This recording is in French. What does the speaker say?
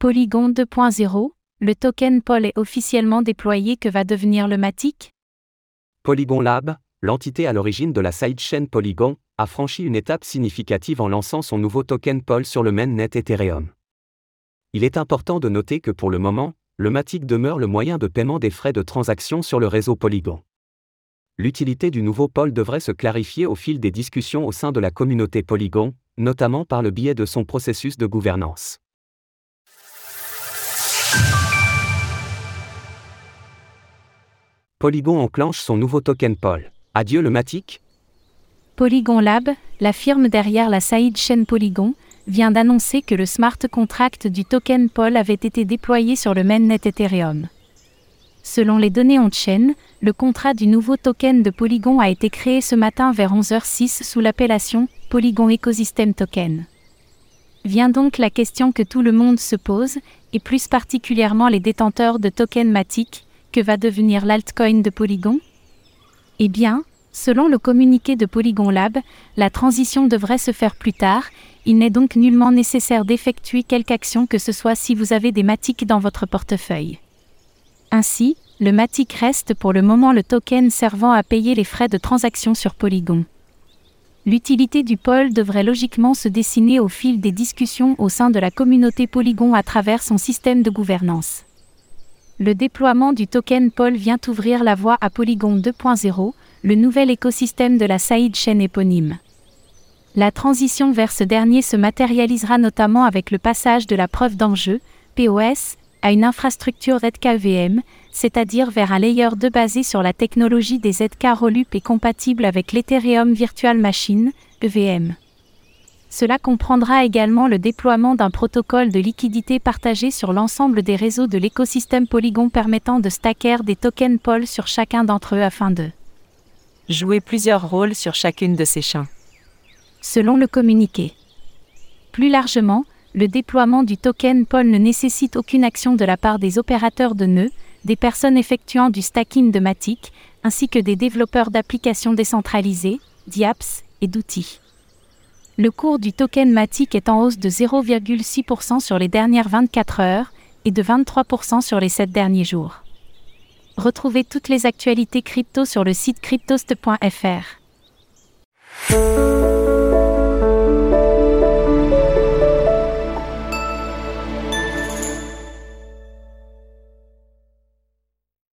Polygon 2.0, le token POL est officiellement déployé que va devenir le Matic? Polygon Lab, l'entité à l'origine de la sidechain Polygon, a franchi une étape significative en lançant son nouveau token POL sur le mainnet Ethereum. Il est important de noter que pour le moment, le Matic demeure le moyen de paiement des frais de transaction sur le réseau Polygon. L'utilité du nouveau POL devrait se clarifier au fil des discussions au sein de la communauté Polygon, notamment par le biais de son processus de gouvernance. Polygon enclenche son nouveau token POL. Adieu le Matic Polygon Lab, la firme derrière la Saïd chaîne Polygon, vient d'annoncer que le smart contract du token POL avait été déployé sur le mainnet Ethereum. Selon les données on-chain, le contrat du nouveau token de Polygon a été créé ce matin vers 11h06 sous l'appellation Polygon Ecosystem Token. Vient donc la question que tout le monde se pose, et plus particulièrement les détenteurs de tokens Matic, que va devenir l'altcoin de Polygon? Eh bien, selon le communiqué de Polygon Lab, la transition devrait se faire plus tard, il n'est donc nullement nécessaire d'effectuer quelque action que ce soit si vous avez des Matic dans votre portefeuille. Ainsi, le Matic reste pour le moment le token servant à payer les frais de transaction sur Polygon. L'utilité du pôle devrait logiquement se dessiner au fil des discussions au sein de la communauté Polygon à travers son système de gouvernance. Le déploiement du token POL vient ouvrir la voie à Polygon 2.0, le nouvel écosystème de la Saïd chaîne éponyme. La transition vers ce dernier se matérialisera notamment avec le passage de la preuve d'enjeu, POS, à une infrastructure ZKEVM, c'est-à-dire vers un layer 2 basé sur la technologie des ZK Rollup et compatible avec l'Ethereum Virtual Machine, EVM. Cela comprendra également le déploiement d'un protocole de liquidité partagé sur l'ensemble des réseaux de l'écosystème Polygon permettant de stacker des tokens POL sur chacun d'entre eux afin de jouer plusieurs rôles sur chacune de ces champs. Selon le communiqué. Plus largement, le déploiement du token POL ne nécessite aucune action de la part des opérateurs de nœuds, des personnes effectuant du stacking de Matic, ainsi que des développeurs d'applications décentralisées, d'apps et d'outils. Le cours du token Matic est en hausse de 0,6% sur les dernières 24 heures et de 23% sur les 7 derniers jours. Retrouvez toutes les actualités crypto sur le site cryptost.fr.